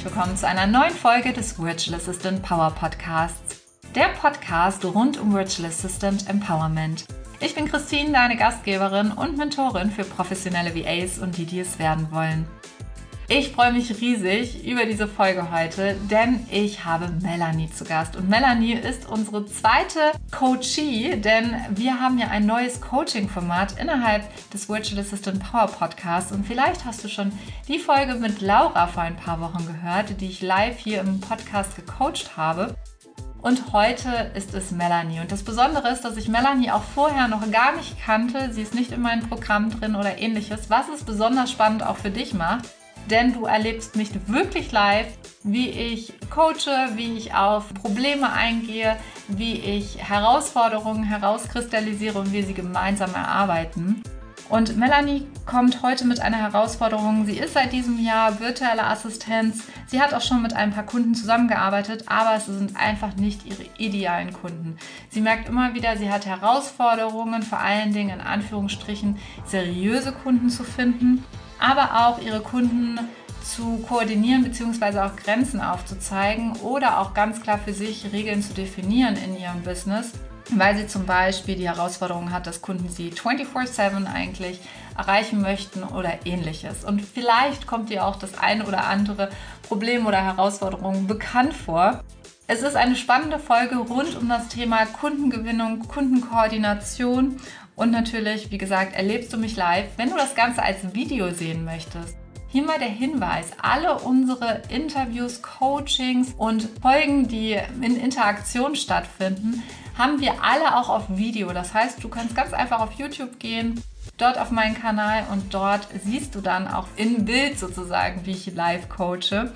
herzlich willkommen zu einer neuen Folge des Virtual Assistant Power Podcasts. Der Podcast rund um Virtual Assistant Empowerment. Ich bin Christine, deine Gastgeberin und Mentorin für professionelle VAs und die, die es werden wollen. Ich freue mich riesig über diese Folge heute, denn ich habe Melanie zu Gast. Und Melanie ist unsere zweite Coachie, denn wir haben ja ein neues Coaching-Format innerhalb des Virtual Assistant Power Podcasts. Und vielleicht hast du schon die Folge mit Laura vor ein paar Wochen gehört, die ich live hier im Podcast gecoacht habe. Und heute ist es Melanie. Und das Besondere ist, dass ich Melanie auch vorher noch gar nicht kannte. Sie ist nicht in meinem Programm drin oder ähnliches, was es besonders spannend auch für dich macht denn du erlebst mich wirklich live, wie ich coache, wie ich auf Probleme eingehe, wie ich Herausforderungen herauskristallisiere und wir sie gemeinsam erarbeiten. Und Melanie kommt heute mit einer Herausforderung. Sie ist seit diesem Jahr virtuelle Assistenz. Sie hat auch schon mit ein paar Kunden zusammengearbeitet, aber es sind einfach nicht ihre idealen Kunden. Sie merkt immer wieder, sie hat Herausforderungen, vor allen Dingen in Anführungsstrichen seriöse Kunden zu finden aber auch ihre Kunden zu koordinieren bzw. auch Grenzen aufzuzeigen oder auch ganz klar für sich Regeln zu definieren in ihrem Business, weil sie zum Beispiel die Herausforderung hat, dass Kunden sie 24/7 eigentlich erreichen möchten oder ähnliches. Und vielleicht kommt ihr auch das eine oder andere Problem oder Herausforderung bekannt vor. Es ist eine spannende Folge rund um das Thema Kundengewinnung, Kundenkoordination und natürlich, wie gesagt, erlebst du mich live. Wenn du das Ganze als Video sehen möchtest, hier mal der Hinweis, alle unsere Interviews, Coachings und Folgen, die in Interaktion stattfinden, haben wir alle auch auf Video. Das heißt, du kannst ganz einfach auf YouTube gehen, dort auf meinen Kanal und dort siehst du dann auch in Bild sozusagen, wie ich live coache.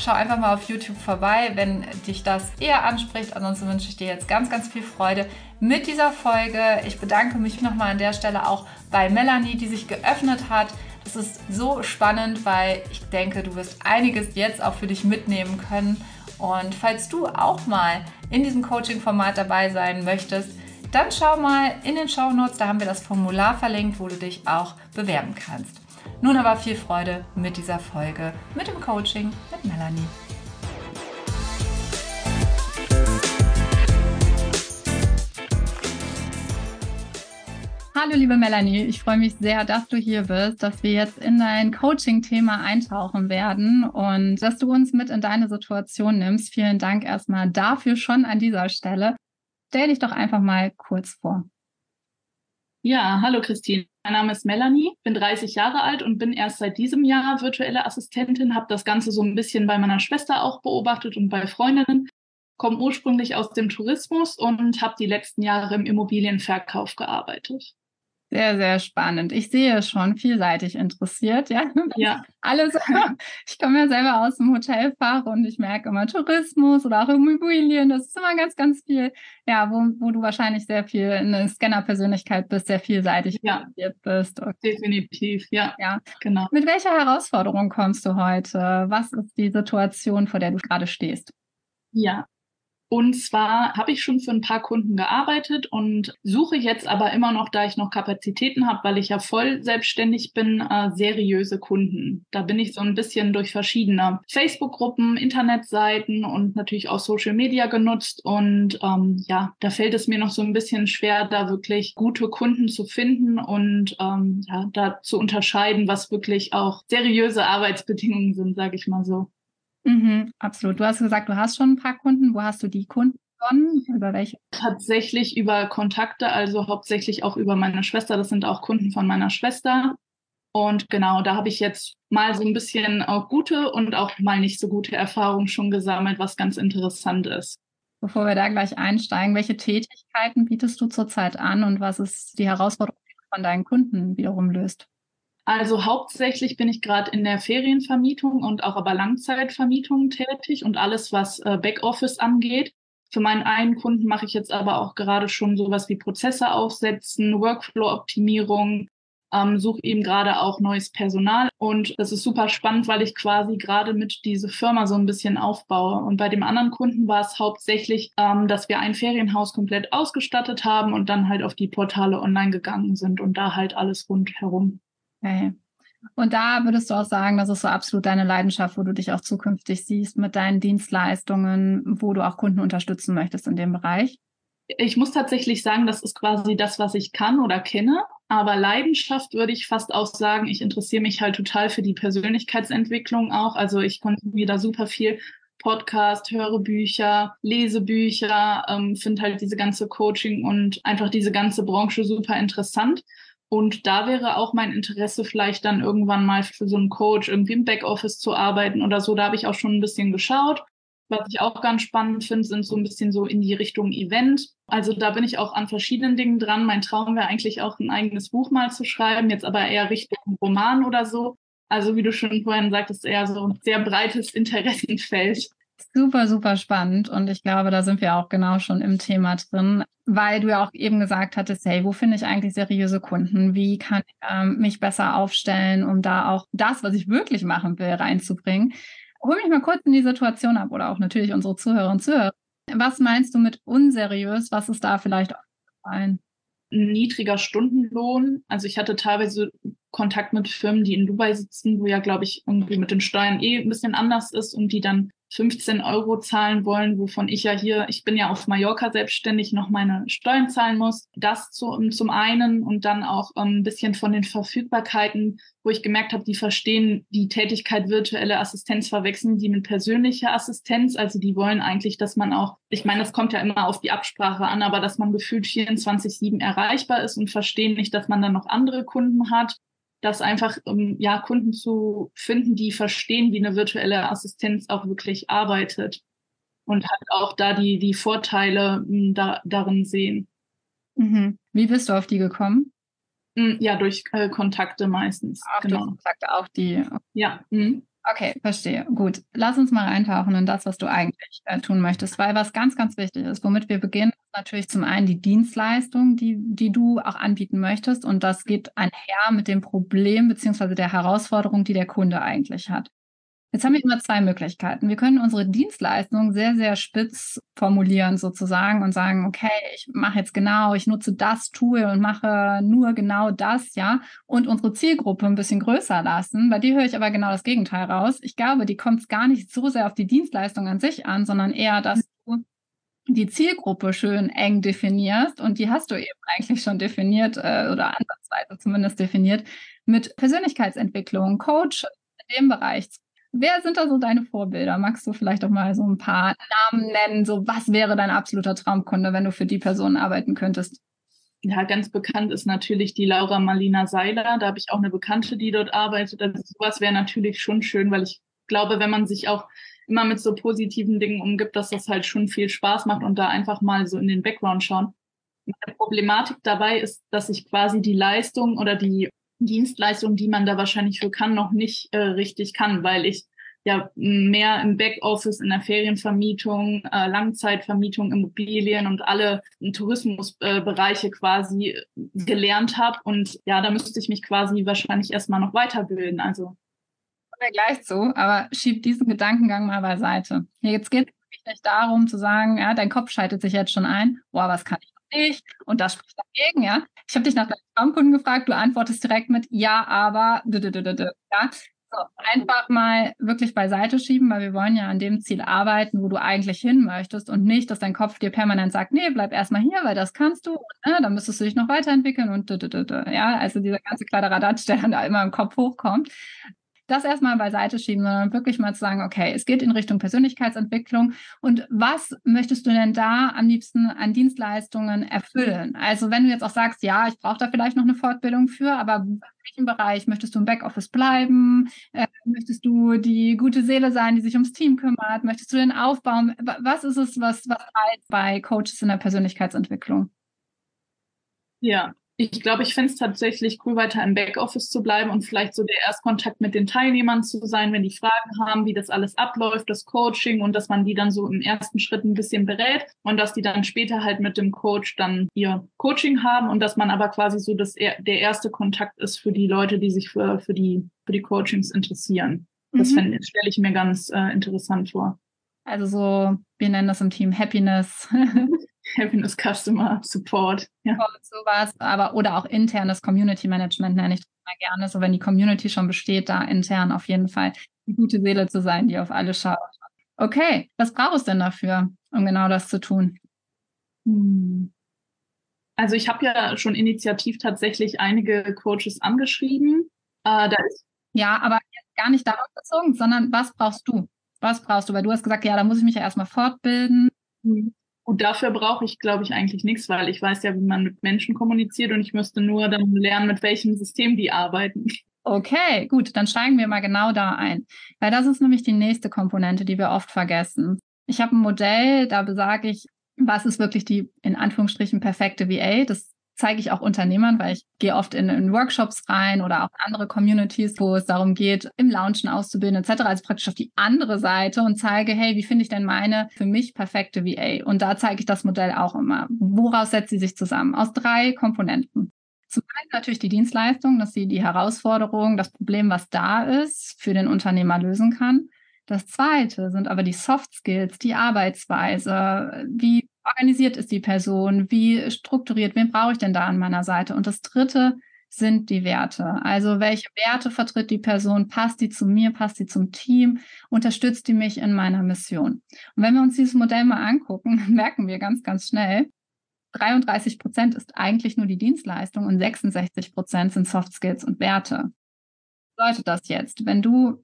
Schau einfach mal auf YouTube vorbei, wenn dich das eher anspricht. Ansonsten wünsche ich dir jetzt ganz, ganz viel Freude mit dieser Folge. Ich bedanke mich nochmal an der Stelle auch bei Melanie, die sich geöffnet hat. Das ist so spannend, weil ich denke, du wirst einiges jetzt auch für dich mitnehmen können. Und falls du auch mal in diesem Coaching-Format dabei sein möchtest, dann schau mal in den Show Notes, da haben wir das Formular verlinkt, wo du dich auch bewerben kannst. Nun aber viel Freude mit dieser Folge, mit dem Coaching mit Melanie. Hallo liebe Melanie, ich freue mich sehr, dass du hier bist, dass wir jetzt in dein Coaching-Thema eintauchen werden und dass du uns mit in deine Situation nimmst. Vielen Dank erstmal dafür schon an dieser Stelle. Stell dich doch einfach mal kurz vor. Ja, hallo Christine. Mein Name ist Melanie, bin 30 Jahre alt und bin erst seit diesem Jahr virtuelle Assistentin, habe das Ganze so ein bisschen bei meiner Schwester auch beobachtet und bei Freundinnen, komme ursprünglich aus dem Tourismus und habe die letzten Jahre im Immobilienverkauf gearbeitet. Sehr, sehr spannend. Ich sehe schon vielseitig interessiert, ja. Ja. Alles. Ich komme ja selber aus dem Hotelfach und ich merke immer Tourismus oder auch Immobilien. Das ist immer ganz, ganz viel, ja, wo, wo du wahrscheinlich sehr viel eine Scanner-Persönlichkeit bist, sehr vielseitig ja. bist. Okay. Definitiv, ja. Ja, genau. Mit welcher Herausforderung kommst du heute? Was ist die Situation, vor der du gerade stehst? Ja, und zwar habe ich schon für ein paar Kunden gearbeitet und suche jetzt aber immer noch, da ich noch Kapazitäten habe, weil ich ja voll selbstständig bin, äh, seriöse Kunden. Da bin ich so ein bisschen durch verschiedene Facebook-Gruppen, Internetseiten und natürlich auch Social Media genutzt. Und ähm, ja, da fällt es mir noch so ein bisschen schwer, da wirklich gute Kunden zu finden und ähm, ja, da zu unterscheiden, was wirklich auch seriöse Arbeitsbedingungen sind, sage ich mal so. Mhm, absolut. Du hast gesagt, du hast schon ein paar Kunden. Wo hast du die Kunden gewonnen? Über welche? Tatsächlich über Kontakte, also hauptsächlich auch über meine Schwester. Das sind auch Kunden von meiner Schwester. Und genau, da habe ich jetzt mal so ein bisschen auch gute und auch mal nicht so gute Erfahrungen schon gesammelt, was ganz interessant ist. Bevor wir da gleich einsteigen, welche Tätigkeiten bietest du zurzeit an und was ist die Herausforderung, die du von deinen Kunden wiederum löst? Also hauptsächlich bin ich gerade in der Ferienvermietung und auch aber Langzeitvermietung tätig und alles, was äh, Backoffice angeht. Für meinen einen Kunden mache ich jetzt aber auch gerade schon sowas wie Prozesse aufsetzen, Workflow-Optimierung, ähm, suche eben gerade auch neues Personal. Und das ist super spannend, weil ich quasi gerade mit diese Firma so ein bisschen aufbaue. Und bei dem anderen Kunden war es hauptsächlich, ähm, dass wir ein Ferienhaus komplett ausgestattet haben und dann halt auf die Portale online gegangen sind und da halt alles rundherum Okay. Und da würdest du auch sagen, das ist so absolut deine Leidenschaft, wo du dich auch zukünftig siehst mit deinen Dienstleistungen, wo du auch Kunden unterstützen möchtest in dem Bereich? Ich muss tatsächlich sagen, das ist quasi das, was ich kann oder kenne. Aber Leidenschaft würde ich fast auch sagen, ich interessiere mich halt total für die Persönlichkeitsentwicklung auch. Also ich konsumiere da super viel Podcast, höre Bücher, lese Bücher, ähm, finde halt diese ganze Coaching und einfach diese ganze Branche super interessant. Und da wäre auch mein Interesse, vielleicht dann irgendwann mal für so einen Coach irgendwie im Backoffice zu arbeiten oder so. Da habe ich auch schon ein bisschen geschaut. Was ich auch ganz spannend finde, sind so ein bisschen so in die Richtung Event. Also da bin ich auch an verschiedenen Dingen dran. Mein Traum wäre eigentlich auch ein eigenes Buch mal zu schreiben, jetzt aber eher Richtung Roman oder so. Also wie du schon vorhin sagtest, eher so ein sehr breites Interessenfeld. Super, super spannend. Und ich glaube, da sind wir auch genau schon im Thema drin, weil du ja auch eben gesagt hattest, hey, wo finde ich eigentlich seriöse Kunden? Wie kann ich ähm, mich besser aufstellen, um da auch das, was ich wirklich machen will, reinzubringen? Hol mich mal kurz in die Situation ab oder auch natürlich unsere Zuhörer und Zuhörer. Was meinst du mit unseriös? Was ist da vielleicht aufgefallen? niedriger Stundenlohn. Also ich hatte teilweise Kontakt mit Firmen, die in Dubai sitzen, wo ja, glaube ich, irgendwie mit den Steuern eh ein bisschen anders ist und die dann 15 Euro zahlen wollen, wovon ich ja hier, ich bin ja auf Mallorca selbstständig, noch meine Steuern zahlen muss. Das zu, zum einen und dann auch ähm, ein bisschen von den Verfügbarkeiten, wo ich gemerkt habe, die verstehen die Tätigkeit virtuelle Assistenz, verwechseln die mit persönlicher Assistenz. Also die wollen eigentlich, dass man auch, ich meine, das kommt ja immer auf die Absprache an, aber dass man gefühlt 24-7 erreichbar ist und verstehen nicht, dass man dann noch andere Kunden hat das einfach um ja Kunden zu finden, die verstehen, wie eine virtuelle Assistenz auch wirklich arbeitet und halt auch da die die Vorteile hm, da, darin sehen. Mhm. Wie bist du auf die gekommen? Hm, ja, durch äh, Kontakte meistens. Auch genau. durch Kontakte, auch die. Ja. Mhm. Okay, verstehe. Gut. Lass uns mal eintauchen in das, was du eigentlich äh, tun möchtest, weil was ganz, ganz wichtig ist, womit wir beginnen, natürlich zum einen die Dienstleistung, die, die du auch anbieten möchtest. Und das geht einher mit dem Problem beziehungsweise der Herausforderung, die der Kunde eigentlich hat. Jetzt haben wir immer zwei Möglichkeiten. Wir können unsere Dienstleistung sehr, sehr spitz formulieren sozusagen und sagen, okay, ich mache jetzt genau, ich nutze das Tool und mache nur genau das, ja, und unsere Zielgruppe ein bisschen größer lassen. Bei dir höre ich aber genau das Gegenteil raus. Ich glaube, die kommt gar nicht so sehr auf die Dienstleistung an sich an, sondern eher, dass du die Zielgruppe schön eng definierst und die hast du eben eigentlich schon definiert äh, oder ansatzweise zumindest definiert mit Persönlichkeitsentwicklung, Coach in dem Bereich Wer sind da so deine Vorbilder? Magst du vielleicht auch mal so ein paar Namen nennen? So, was wäre dein absoluter Traumkunde, wenn du für die Person arbeiten könntest? Ja, ganz bekannt ist natürlich die Laura Marlina Seiler. Da habe ich auch eine Bekannte, die dort arbeitet. Also sowas wäre natürlich schon schön, weil ich glaube, wenn man sich auch immer mit so positiven Dingen umgibt, dass das halt schon viel Spaß macht und da einfach mal so in den Background schauen. Meine Problematik dabei ist, dass ich quasi die Leistung oder die Dienstleistungen, die man da wahrscheinlich für kann, noch nicht äh, richtig kann, weil ich ja mehr im Backoffice, in der Ferienvermietung, äh, Langzeitvermietung, Immobilien und alle Tourismusbereiche äh, quasi gelernt habe. Und ja, da müsste ich mich quasi wahrscheinlich erstmal noch weiterbilden. Also wir gleich zu, aber schieb diesen Gedankengang mal beiseite. Jetzt geht es nicht darum zu sagen, ja, dein Kopf schaltet sich jetzt schon ein, boah, was kann ich nicht und das spricht dagegen, ja. Ich habe dich nach deinem Stammkunden gefragt, du antwortest direkt mit ja, aber, ja. So, einfach mal wirklich beiseite schieben, weil wir wollen ja an dem Ziel arbeiten, wo du eigentlich hin möchtest und nicht, dass dein Kopf dir permanent sagt, nee, bleib erstmal hier, weil das kannst du, ne, dann müsstest du dich noch weiterentwickeln und ja, also dieser ganze Kladderadatsch, der dann da immer im Kopf hochkommt das erstmal beiseite schieben, sondern wirklich mal zu sagen, okay, es geht in Richtung Persönlichkeitsentwicklung und was möchtest du denn da am liebsten an Dienstleistungen erfüllen? Also wenn du jetzt auch sagst, ja, ich brauche da vielleicht noch eine Fortbildung für, aber in welchem Bereich möchtest du im Backoffice bleiben? Äh, möchtest du die gute Seele sein, die sich ums Team kümmert? Möchtest du den aufbauen? Was ist es, was, was bei Coaches in der Persönlichkeitsentwicklung? Ja, ich glaube, ich finde es tatsächlich cool, weiter im Backoffice zu bleiben und vielleicht so der Erstkontakt mit den Teilnehmern zu sein, wenn die Fragen haben, wie das alles abläuft, das Coaching und dass man die dann so im ersten Schritt ein bisschen berät und dass die dann später halt mit dem Coach dann ihr Coaching haben und dass man aber quasi so das, der erste Kontakt ist für die Leute, die sich für, für, die, für die Coachings interessieren. Das mhm. stelle ich mir ganz äh, interessant vor. Also so, wir nennen das im Team Happiness. Happiness Customer Support. Ja. Sowas, aber oder auch internes Community Management nenne ich das mal gerne. So wenn die Community schon besteht, da intern auf jeden Fall die gute Seele zu sein, die auf alle schaut. Okay, was braucht es denn dafür, um genau das zu tun? Hm. Also ich habe ja schon initiativ tatsächlich einige Coaches angeschrieben. Äh, da ist ja, aber gar nicht darauf bezogen, sondern was brauchst du? Was brauchst du? Weil du hast gesagt, ja, da muss ich mich ja erstmal fortbilden. Mhm. Und dafür brauche ich, glaube ich, eigentlich nichts, weil ich weiß ja, wie man mit Menschen kommuniziert und ich müsste nur dann lernen, mit welchem System die arbeiten. Okay, gut, dann steigen wir mal genau da ein. Weil das ist nämlich die nächste Komponente, die wir oft vergessen. Ich habe ein Modell, da besage ich, was ist wirklich die in Anführungsstrichen perfekte VA? Das zeige ich auch Unternehmern, weil ich gehe oft in, in, Workshops rein oder auch andere Communities, wo es darum geht, im Launchen auszubilden etc. Also praktisch auf die andere Seite und zeige, hey, wie finde ich denn meine für mich perfekte VA? Und da zeige ich das Modell auch immer. Woraus setzt sie sich zusammen? Aus drei Komponenten. Zum einen natürlich die Dienstleistung, dass sie die Herausforderung, das Problem, was da ist, für den Unternehmer lösen kann. Das zweite sind aber die Soft Skills, die Arbeitsweise. Wie organisiert ist die Person? Wie strukturiert? Wen brauche ich denn da an meiner Seite? Und das dritte sind die Werte. Also welche Werte vertritt die Person? Passt die zu mir? Passt die zum Team? Unterstützt die mich in meiner Mission? Und wenn wir uns dieses Modell mal angucken, merken wir ganz, ganz schnell, 33 Prozent ist eigentlich nur die Dienstleistung und 66 Prozent sind Soft Skills und Werte. Was bedeutet das jetzt? Wenn du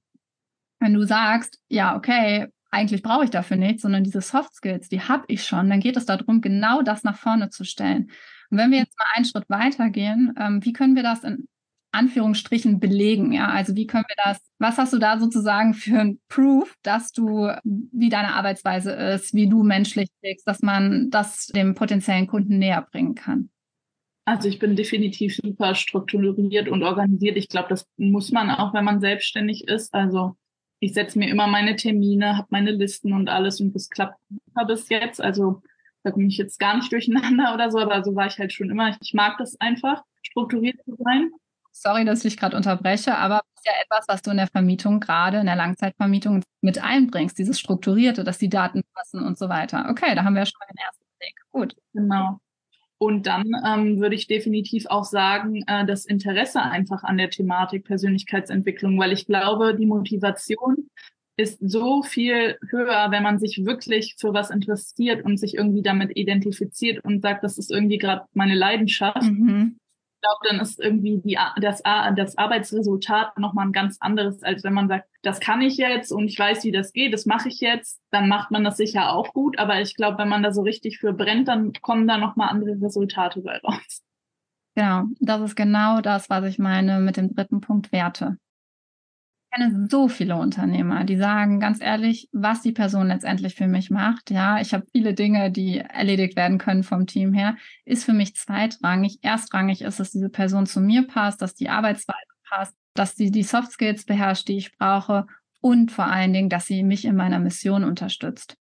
wenn du sagst, ja, okay, eigentlich brauche ich dafür nichts, sondern diese Soft Skills, die habe ich schon, dann geht es darum, genau das nach vorne zu stellen. Und wenn wir jetzt mal einen Schritt weitergehen, ähm, wie können wir das in Anführungsstrichen belegen? Ja, also wie können wir das, was hast du da sozusagen für ein Proof, dass du, wie deine Arbeitsweise ist, wie du menschlich tickst, dass man das dem potenziellen Kunden näher bringen kann? Also ich bin definitiv super strukturiert und organisiert. Ich glaube, das muss man auch, wenn man selbstständig ist. Also ich setze mir immer meine Termine, habe meine Listen und alles und das klappt bis jetzt. Also da komme ich jetzt gar nicht durcheinander oder so, aber so war ich halt schon immer. Ich mag das einfach, strukturiert zu sein. Sorry, dass ich gerade unterbreche, aber das ist ja etwas, was du in der Vermietung gerade, in der Langzeitvermietung mit einbringst, dieses Strukturierte, dass die Daten passen und so weiter. Okay, da haben wir ja schon mal den ersten Weg. Gut. Genau. Und dann ähm, würde ich definitiv auch sagen, äh, das Interesse einfach an der Thematik Persönlichkeitsentwicklung, weil ich glaube, die Motivation ist so viel höher, wenn man sich wirklich für was interessiert und sich irgendwie damit identifiziert und sagt, das ist irgendwie gerade meine Leidenschaft. Mhm glaube, dann ist irgendwie die, das, das Arbeitsresultat nochmal ein ganz anderes, als wenn man sagt, das kann ich jetzt und ich weiß, wie das geht, das mache ich jetzt, dann macht man das sicher auch gut. Aber ich glaube, wenn man da so richtig für brennt, dann kommen da nochmal andere Resultate bei raus. Genau, das ist genau das, was ich meine mit dem dritten Punkt Werte kenne so viele Unternehmer, die sagen ganz ehrlich, was die Person letztendlich für mich macht. Ja, ich habe viele Dinge, die erledigt werden können vom Team her, ist für mich zweitrangig. Erstrangig ist, dass diese Person zu mir passt, dass die Arbeitsweise passt, dass sie die Soft Skills beherrscht, die ich brauche und vor allen Dingen, dass sie mich in meiner Mission unterstützt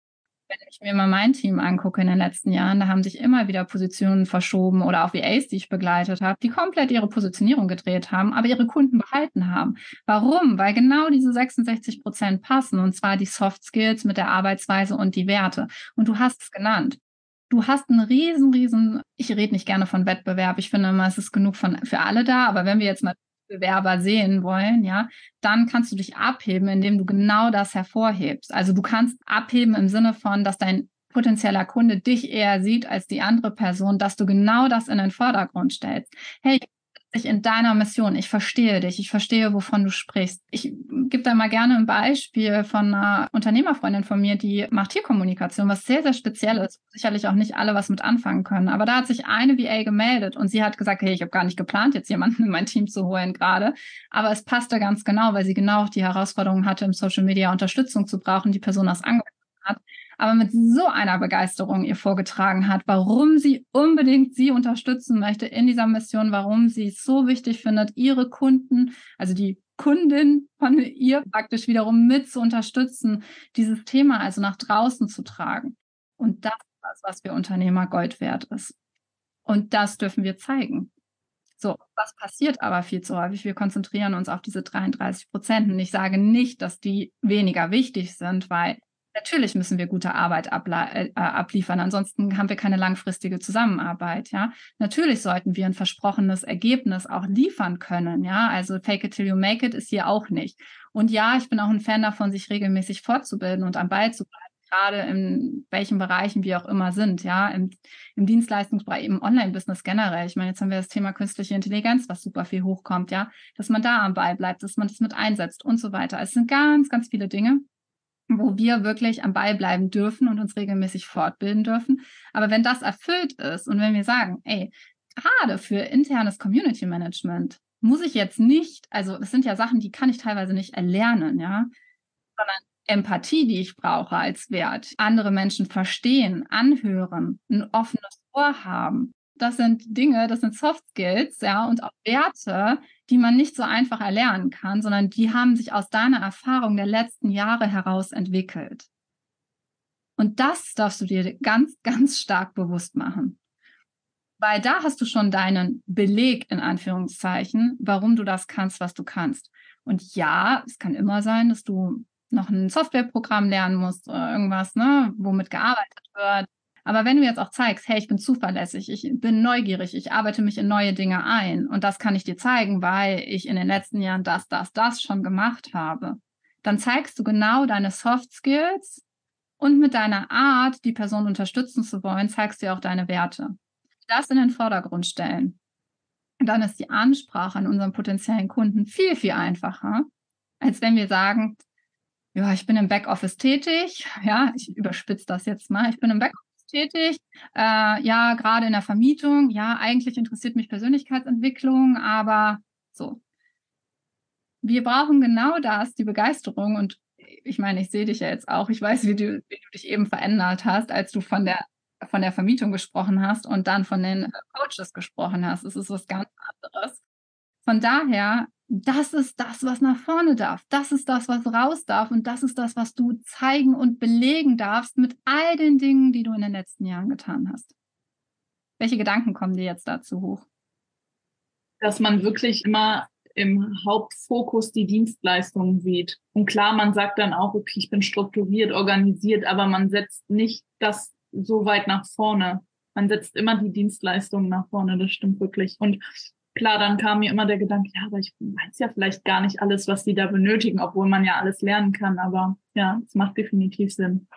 wenn ich mir mal mein Team angucke in den letzten Jahren, da haben sich immer wieder Positionen verschoben oder auch VAs, die ich begleitet habe, die komplett ihre Positionierung gedreht haben, aber ihre Kunden behalten haben. Warum? Weil genau diese 66 Prozent passen und zwar die Soft Skills mit der Arbeitsweise und die Werte. Und du hast es genannt. Du hast einen riesen, riesen, ich rede nicht gerne von Wettbewerb. Ich finde immer, es ist genug von, für alle da. Aber wenn wir jetzt mal Bewerber sehen wollen, ja, dann kannst du dich abheben, indem du genau das hervorhebst. Also du kannst abheben im Sinne von, dass dein potenzieller Kunde dich eher sieht als die andere Person, dass du genau das in den Vordergrund stellst. Hey, dich in deiner Mission. Ich verstehe dich. Ich verstehe, wovon du sprichst. Ich gebe da mal gerne ein Beispiel von einer Unternehmerfreundin von mir, die macht Tierkommunikation, was sehr, sehr speziell ist. Sicherlich auch nicht alle was mit anfangen können. Aber da hat sich eine VA gemeldet und sie hat gesagt, hey, ich habe gar nicht geplant, jetzt jemanden in mein Team zu holen gerade. Aber es passte ganz genau, weil sie genau die Herausforderung hatte, im Social Media Unterstützung zu brauchen, die Person das angeboten hat aber mit so einer Begeisterung ihr vorgetragen hat, warum sie unbedingt sie unterstützen möchte in dieser Mission, warum sie es so wichtig findet, ihre Kunden, also die Kundin von ihr praktisch wiederum mit zu unterstützen, dieses Thema also nach draußen zu tragen. Und das ist das, was für Unternehmer Gold wert ist. Und das dürfen wir zeigen. So, was passiert aber viel zu häufig? Wir konzentrieren uns auf diese 33 Prozent. Und ich sage nicht, dass die weniger wichtig sind, weil Natürlich müssen wir gute Arbeit äh, abliefern, ansonsten haben wir keine langfristige Zusammenarbeit, ja. Natürlich sollten wir ein versprochenes Ergebnis auch liefern können, ja. Also fake it till you make it ist hier auch nicht. Und ja, ich bin auch ein Fan davon, sich regelmäßig fortzubilden und am Ball zu bleiben gerade in welchen Bereichen wir auch immer sind, ja, im, im Dienstleistungsbereich, im Online-Business generell. Ich meine, jetzt haben wir das Thema künstliche Intelligenz, was super viel hochkommt, ja, dass man da am Ball bleibt, dass man das mit einsetzt und so weiter. Es sind ganz, ganz viele Dinge, wo wir wirklich am Ball bleiben dürfen und uns regelmäßig fortbilden dürfen. Aber wenn das erfüllt ist und wenn wir sagen, ey, gerade für internes Community Management muss ich jetzt nicht, also es sind ja Sachen, die kann ich teilweise nicht erlernen, ja, sondern Empathie, die ich brauche als Wert, andere Menschen verstehen, anhören, ein offenes Ohr haben. Das sind Dinge, das sind Soft Skills, ja, und auch Werte, die man nicht so einfach erlernen kann, sondern die haben sich aus deiner Erfahrung der letzten Jahre heraus entwickelt. Und das darfst du dir ganz, ganz stark bewusst machen. Weil da hast du schon deinen Beleg in Anführungszeichen, warum du das kannst, was du kannst. Und ja, es kann immer sein, dass du noch ein Softwareprogramm lernen musst oder irgendwas, ne, womit gearbeitet wird. Aber wenn du jetzt auch zeigst, hey, ich bin zuverlässig, ich bin neugierig, ich arbeite mich in neue Dinge ein und das kann ich dir zeigen, weil ich in den letzten Jahren das, das, das schon gemacht habe, dann zeigst du genau deine Soft Skills und mit deiner Art, die Person unterstützen zu wollen, zeigst du auch deine Werte. Das in den Vordergrund stellen. dann ist die Ansprache an unseren potenziellen Kunden viel, viel einfacher, als wenn wir sagen, ja, ich bin im Backoffice tätig. Ja, ich überspitze das jetzt mal. Ich bin im Backoffice tätig. Äh, ja, gerade in der Vermietung. Ja, eigentlich interessiert mich Persönlichkeitsentwicklung, aber so. Wir brauchen genau das, die Begeisterung. Und ich meine, ich sehe dich ja jetzt auch. Ich weiß, wie du, wie du dich eben verändert hast, als du von der von der Vermietung gesprochen hast und dann von den Coaches gesprochen hast. Es ist was ganz anderes. Von daher das ist das, was nach vorne darf. Das ist das, was raus darf. Und das ist das, was du zeigen und belegen darfst mit all den Dingen, die du in den letzten Jahren getan hast. Welche Gedanken kommen dir jetzt dazu hoch? Dass man wirklich immer im Hauptfokus die Dienstleistungen sieht. Und klar, man sagt dann auch, okay, ich bin strukturiert, organisiert, aber man setzt nicht das so weit nach vorne. Man setzt immer die Dienstleistungen nach vorne, das stimmt wirklich. Und klar, dann kam mir immer der Gedanke, ja, aber ich weiß ja vielleicht gar nicht alles, was die da benötigen, obwohl man ja alles lernen kann. Aber ja, es macht definitiv Sinn.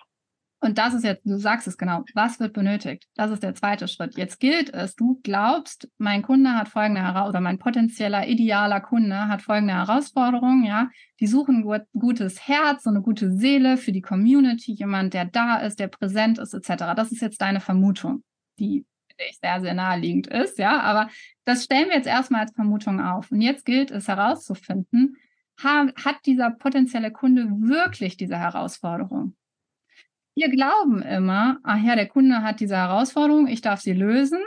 Und das ist jetzt, du sagst es genau, was wird benötigt? Das ist der zweite Schritt. Jetzt gilt es, du glaubst, mein Kunde hat folgende Herausforderung, oder mein potenzieller, idealer Kunde hat folgende Herausforderung, ja. Die suchen gut, gutes Herz, und eine gute Seele für die Community, jemand, der da ist, der präsent ist, etc. Das ist jetzt deine Vermutung, die ich, sehr, sehr naheliegend ist, ja. Aber das stellen wir jetzt erstmal als Vermutung auf. Und jetzt gilt es herauszufinden, hat dieser potenzielle Kunde wirklich diese Herausforderung? Wir glauben immer, ach ja, der Kunde hat diese Herausforderung, ich darf sie lösen.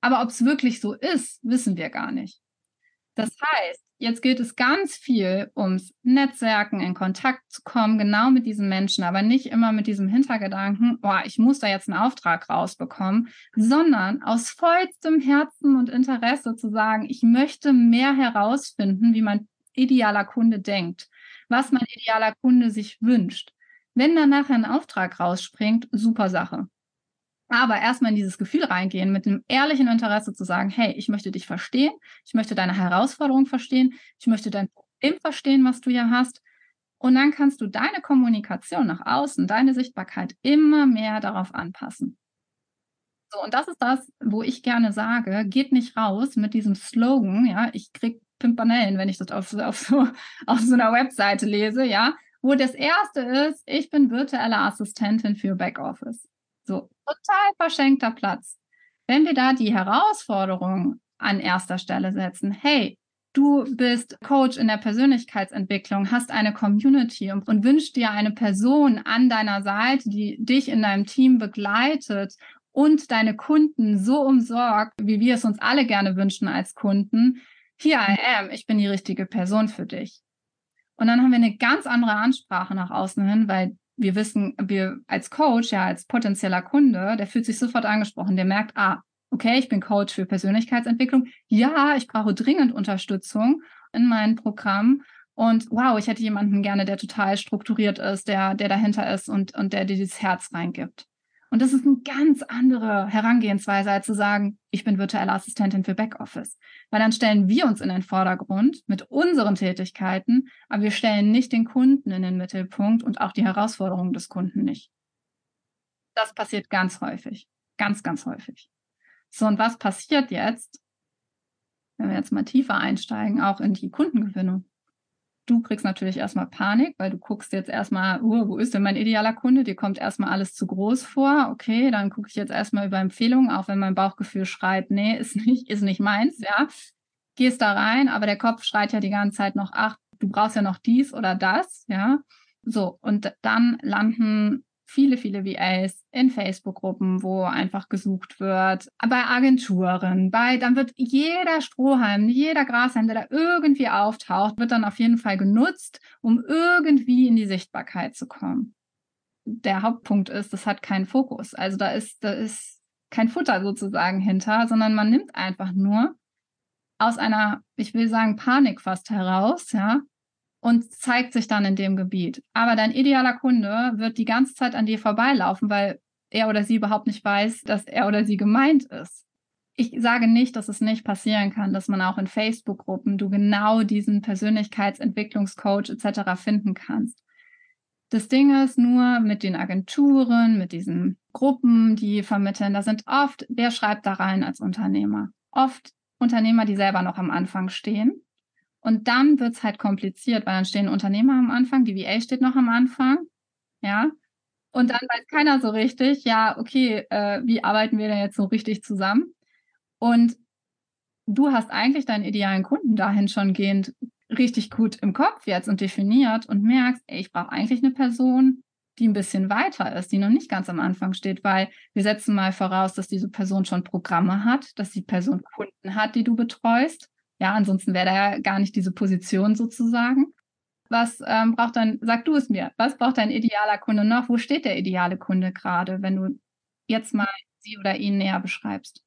Aber ob es wirklich so ist, wissen wir gar nicht. Das heißt, Jetzt gilt es ganz viel ums Netzwerken, in Kontakt zu kommen, genau mit diesen Menschen, aber nicht immer mit diesem Hintergedanken, oh, ich muss da jetzt einen Auftrag rausbekommen, sondern aus vollstem Herzen und Interesse zu sagen, ich möchte mehr herausfinden, wie mein idealer Kunde denkt, was mein idealer Kunde sich wünscht. Wenn dann nachher ein Auftrag rausspringt, super Sache. Aber erstmal in dieses Gefühl reingehen, mit einem ehrlichen Interesse zu sagen, hey, ich möchte dich verstehen, ich möchte deine Herausforderung verstehen, ich möchte dein Problem verstehen, was du hier hast. Und dann kannst du deine Kommunikation nach außen, deine Sichtbarkeit immer mehr darauf anpassen. So, und das ist das, wo ich gerne sage, geht nicht raus mit diesem Slogan, ja, ich krieg Pimpanellen, wenn ich das auf, auf, so, auf so einer Webseite lese, ja, wo das erste ist, ich bin virtuelle Assistentin für Backoffice. So, total verschenkter Platz. Wenn wir da die Herausforderung an erster Stelle setzen, hey, du bist Coach in der Persönlichkeitsentwicklung, hast eine Community und, und wünschst dir eine Person an deiner Seite, die dich in deinem Team begleitet und deine Kunden so umsorgt, wie wir es uns alle gerne wünschen als Kunden. Here I am, ich bin die richtige Person für dich. Und dann haben wir eine ganz andere Ansprache nach außen hin, weil wir wissen, wir als Coach, ja, als potenzieller Kunde, der fühlt sich sofort angesprochen, der merkt, ah, okay, ich bin Coach für Persönlichkeitsentwicklung. Ja, ich brauche dringend Unterstützung in meinem Programm. Und wow, ich hätte jemanden gerne, der total strukturiert ist, der, der dahinter ist und, und der dir dieses Herz reingibt. Und das ist eine ganz andere Herangehensweise, als zu sagen, ich bin virtuelle Assistentin für Backoffice. Weil dann stellen wir uns in den Vordergrund mit unseren Tätigkeiten, aber wir stellen nicht den Kunden in den Mittelpunkt und auch die Herausforderungen des Kunden nicht. Das passiert ganz häufig. Ganz, ganz häufig. So, und was passiert jetzt, wenn wir jetzt mal tiefer einsteigen, auch in die Kundengewinnung? Du kriegst natürlich erstmal Panik, weil du guckst jetzt erstmal, uh, wo ist denn mein idealer Kunde? Dir kommt erstmal alles zu groß vor. Okay, dann gucke ich jetzt erstmal über Empfehlungen, auch wenn mein Bauchgefühl schreit, nee, ist nicht, ist nicht meins, ja. Gehst da rein, aber der Kopf schreit ja die ganze Zeit noch, ach, du brauchst ja noch dies oder das, ja. So, und dann landen viele, viele VAs in Facebook-Gruppen, wo einfach gesucht wird, bei Agenturen, bei, dann wird jeder Strohhalm, jeder Grashalm, der da irgendwie auftaucht, wird dann auf jeden Fall genutzt, um irgendwie in die Sichtbarkeit zu kommen. Der Hauptpunkt ist, das hat keinen Fokus. Also da ist, da ist kein Futter sozusagen hinter, sondern man nimmt einfach nur aus einer, ich will sagen, Panik fast heraus, ja, und zeigt sich dann in dem Gebiet. Aber dein idealer Kunde wird die ganze Zeit an dir vorbeilaufen, weil er oder sie überhaupt nicht weiß, dass er oder sie gemeint ist. Ich sage nicht, dass es nicht passieren kann, dass man auch in Facebook-Gruppen du genau diesen Persönlichkeitsentwicklungscoach etc. finden kannst. Das Ding ist nur mit den Agenturen, mit diesen Gruppen, die vermitteln, da sind oft, wer schreibt da rein als Unternehmer? Oft Unternehmer, die selber noch am Anfang stehen und dann wird es halt kompliziert, weil dann stehen Unternehmer am Anfang, die VA steht noch am Anfang, ja. Und dann weiß keiner so richtig, ja, okay, äh, wie arbeiten wir denn jetzt so richtig zusammen? Und du hast eigentlich deinen idealen Kunden dahin schon gehend richtig gut im Kopf jetzt und definiert und merkst, ey, ich brauche eigentlich eine Person, die ein bisschen weiter ist, die noch nicht ganz am Anfang steht, weil wir setzen mal voraus, dass diese Person schon Programme hat, dass die Person Kunden hat, die du betreust. Ja, ansonsten wäre da ja gar nicht diese Position sozusagen. Was ähm, braucht dein, sag du es mir, was braucht dein idealer Kunde noch? Wo steht der ideale Kunde gerade, wenn du jetzt mal sie oder ihn näher beschreibst?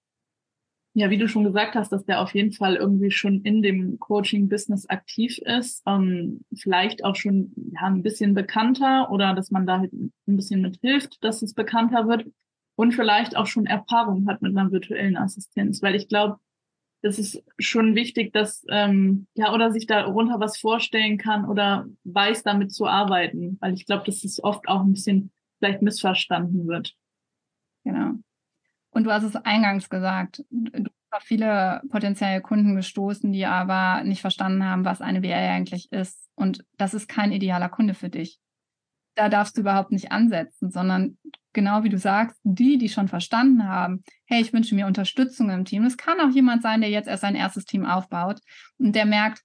Ja, wie du schon gesagt hast, dass der auf jeden Fall irgendwie schon in dem Coaching-Business aktiv ist, ähm, vielleicht auch schon ja, ein bisschen bekannter oder dass man da halt ein bisschen mit hilft, dass es bekannter wird und vielleicht auch schon Erfahrung hat mit einer virtuellen Assistenz, weil ich glaube, das ist schon wichtig, dass ähm, ja oder sich darunter was vorstellen kann oder weiß, damit zu arbeiten, weil ich glaube, dass es oft auch ein bisschen vielleicht missverstanden wird. Genau. Und du hast es eingangs gesagt, du hast auf viele potenzielle Kunden gestoßen, die aber nicht verstanden haben, was eine VR eigentlich ist. Und das ist kein idealer Kunde für dich da darfst du überhaupt nicht ansetzen, sondern genau wie du sagst, die, die schon verstanden haben, hey, ich wünsche mir Unterstützung im Team. Es kann auch jemand sein, der jetzt erst sein erstes Team aufbaut und der merkt,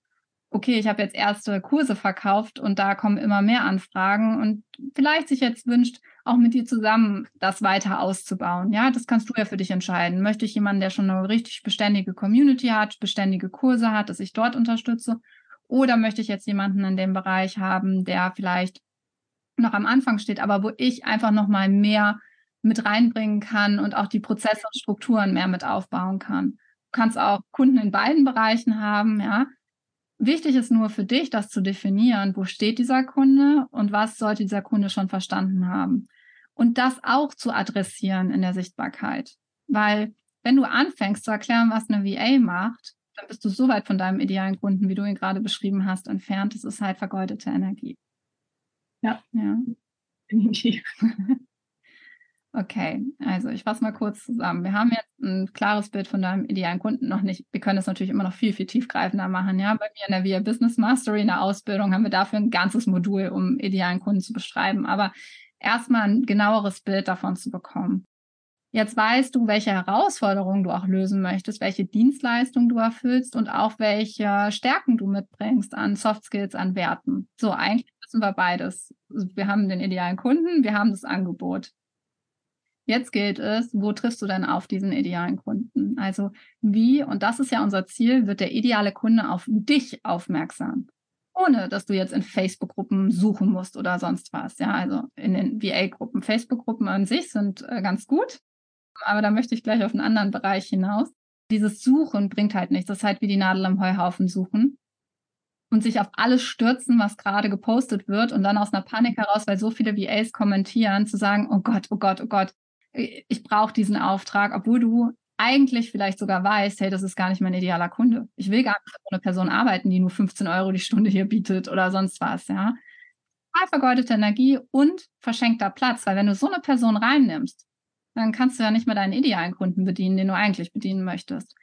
okay, ich habe jetzt erste Kurse verkauft und da kommen immer mehr Anfragen und vielleicht sich jetzt wünscht, auch mit dir zusammen das weiter auszubauen. Ja, das kannst du ja für dich entscheiden. Möchte ich jemanden, der schon eine richtig beständige Community hat, beständige Kurse hat, dass ich dort unterstütze? Oder möchte ich jetzt jemanden in dem Bereich haben, der vielleicht noch am Anfang steht, aber wo ich einfach noch mal mehr mit reinbringen kann und auch die Prozesse und Strukturen mehr mit aufbauen kann. Du kannst auch Kunden in beiden Bereichen haben, ja. Wichtig ist nur für dich, das zu definieren, wo steht dieser Kunde und was sollte dieser Kunde schon verstanden haben. Und das auch zu adressieren in der Sichtbarkeit. Weil wenn du anfängst zu erklären, was eine VA macht, dann bist du so weit von deinem idealen Kunden, wie du ihn gerade beschrieben hast, entfernt. Das ist halt vergeudete Energie. Ja. Ja. Okay, also ich fasse mal kurz zusammen. Wir haben jetzt ein klares Bild von deinem idealen Kunden noch nicht. Wir können das natürlich immer noch viel, viel tiefgreifender machen. Ja, bei mir in der VIA Business Mastery in der Ausbildung haben wir dafür ein ganzes Modul, um idealen Kunden zu beschreiben. Aber erstmal ein genaueres Bild davon zu bekommen. Jetzt weißt du, welche Herausforderungen du auch lösen möchtest, welche Dienstleistungen du erfüllst und auch welche Stärken du mitbringst an Soft Skills, an Werten. So, eigentlich wissen wir beides. Wir haben den idealen Kunden, wir haben das Angebot. Jetzt gilt es, wo triffst du denn auf diesen idealen Kunden? Also wie, und das ist ja unser Ziel, wird der ideale Kunde auf dich aufmerksam, ohne dass du jetzt in Facebook-Gruppen suchen musst oder sonst was. Ja, also in den VA-Gruppen. Facebook-Gruppen an sich sind äh, ganz gut, aber da möchte ich gleich auf einen anderen Bereich hinaus. Dieses Suchen bringt halt nichts. Das ist halt wie die Nadel am Heuhaufen suchen und sich auf alles stürzen, was gerade gepostet wird und dann aus einer Panik heraus, weil so viele VAs kommentieren, zu sagen, oh Gott, oh Gott, oh Gott, ich brauche diesen Auftrag, obwohl du eigentlich vielleicht sogar weißt, hey, das ist gar nicht mein idealer Kunde. Ich will gar nicht mit einer Person arbeiten, die nur 15 Euro die Stunde hier bietet oder sonst was, ja. Total vergeudete Energie und verschenkter Platz, weil wenn du so eine Person reinnimmst, dann kannst du ja nicht mehr deinen idealen Kunden bedienen, den du eigentlich bedienen möchtest.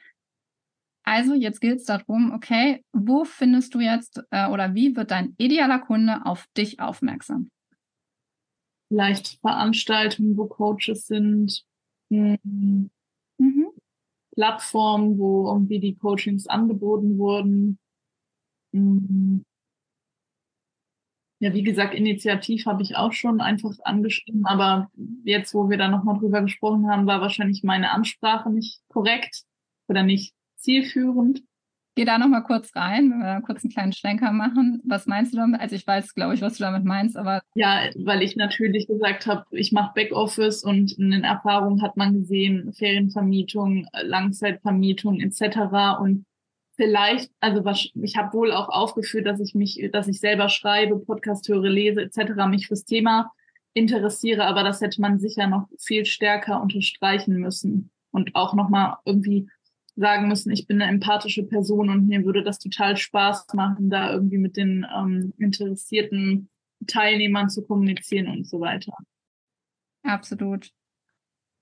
Also jetzt gilt es darum, okay, wo findest du jetzt äh, oder wie wird dein idealer Kunde auf dich aufmerksam? Vielleicht Veranstaltungen, wo Coaches sind, mhm. Plattformen, wo irgendwie die Coachings angeboten wurden. Mhm. Ja, wie gesagt, Initiativ habe ich auch schon einfach angeschrieben, aber jetzt, wo wir da nochmal drüber gesprochen haben, war wahrscheinlich meine Ansprache nicht korrekt oder nicht zielführend. Geh da nochmal kurz rein, wenn wir da kurz einen kleinen Schlenker machen. Was meinst du damit? Also ich weiß, glaube ich, was du damit meinst, aber. Ja, weil ich natürlich gesagt habe, ich mache Backoffice und in den Erfahrungen hat man gesehen, Ferienvermietung, Langzeitvermietung etc. Und vielleicht, also was, ich habe wohl auch aufgeführt, dass ich mich, dass ich selber schreibe, Podcast höre, lese etc., mich fürs Thema interessiere, aber das hätte man sicher noch viel stärker unterstreichen müssen und auch nochmal irgendwie sagen müssen, ich bin eine empathische Person und mir würde das total Spaß machen, da irgendwie mit den ähm, interessierten Teilnehmern zu kommunizieren und so weiter. Absolut.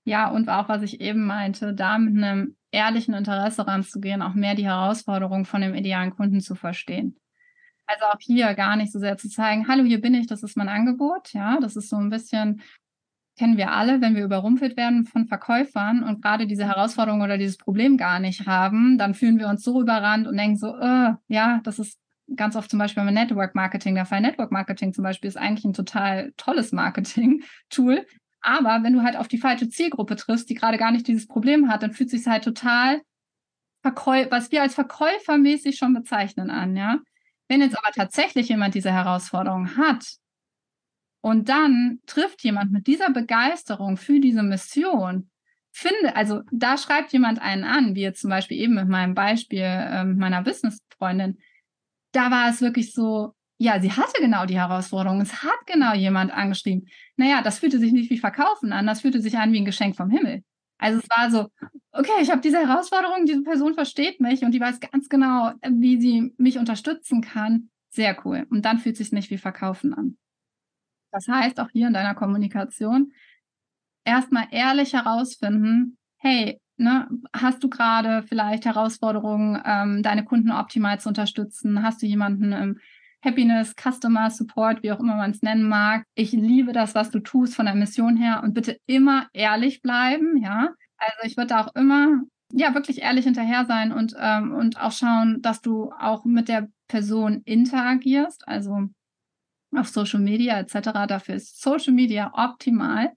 Ja, und auch was ich eben meinte, da mit einem ehrlichen Interesse ranzugehen, auch mehr die Herausforderung von dem idealen Kunden zu verstehen. Also auch hier gar nicht so sehr zu zeigen, hallo, hier bin ich, das ist mein Angebot. Ja, das ist so ein bisschen, kennen wir alle, wenn wir überrumpelt werden von Verkäufern und gerade diese Herausforderung oder dieses Problem gar nicht haben, dann fühlen wir uns so überrannt und denken so, äh, ja, das ist ganz oft zum Beispiel beim Network Marketing der Fall. Network Marketing zum Beispiel ist eigentlich ein total tolles Marketing-Tool, aber wenn du halt auf die falsche Zielgruppe triffst, die gerade gar nicht dieses Problem hat, dann fühlt sich halt total Verkäu was wir als verkäufermäßig schon bezeichnen an, ja. Wenn jetzt aber tatsächlich jemand diese Herausforderung hat und dann trifft jemand mit dieser Begeisterung für diese Mission, finde, also da schreibt jemand einen an, wie jetzt zum Beispiel eben mit meinem Beispiel äh, meiner Business-Freundin, da war es wirklich so, ja, sie hatte genau die Herausforderung. Es hat genau jemand angeschrieben. Naja, das fühlte sich nicht wie Verkaufen an, das fühlte sich an wie ein Geschenk vom Himmel. Also es war so, okay, ich habe diese Herausforderung, diese Person versteht mich und die weiß ganz genau, wie sie mich unterstützen kann. Sehr cool. Und dann fühlt sich nicht wie Verkaufen an. Das heißt, auch hier in deiner Kommunikation erstmal ehrlich herausfinden, hey, ne, hast du gerade vielleicht Herausforderungen, ähm, deine Kunden optimal zu unterstützen? Hast du jemanden im Happiness, Customer Support, wie auch immer man es nennen mag. Ich liebe das, was du tust von der Mission her und bitte immer ehrlich bleiben, ja. Also ich würde auch immer, ja, wirklich ehrlich hinterher sein und, ähm, und auch schauen, dass du auch mit der Person interagierst, also auf Social Media etc. Dafür ist Social Media optimal,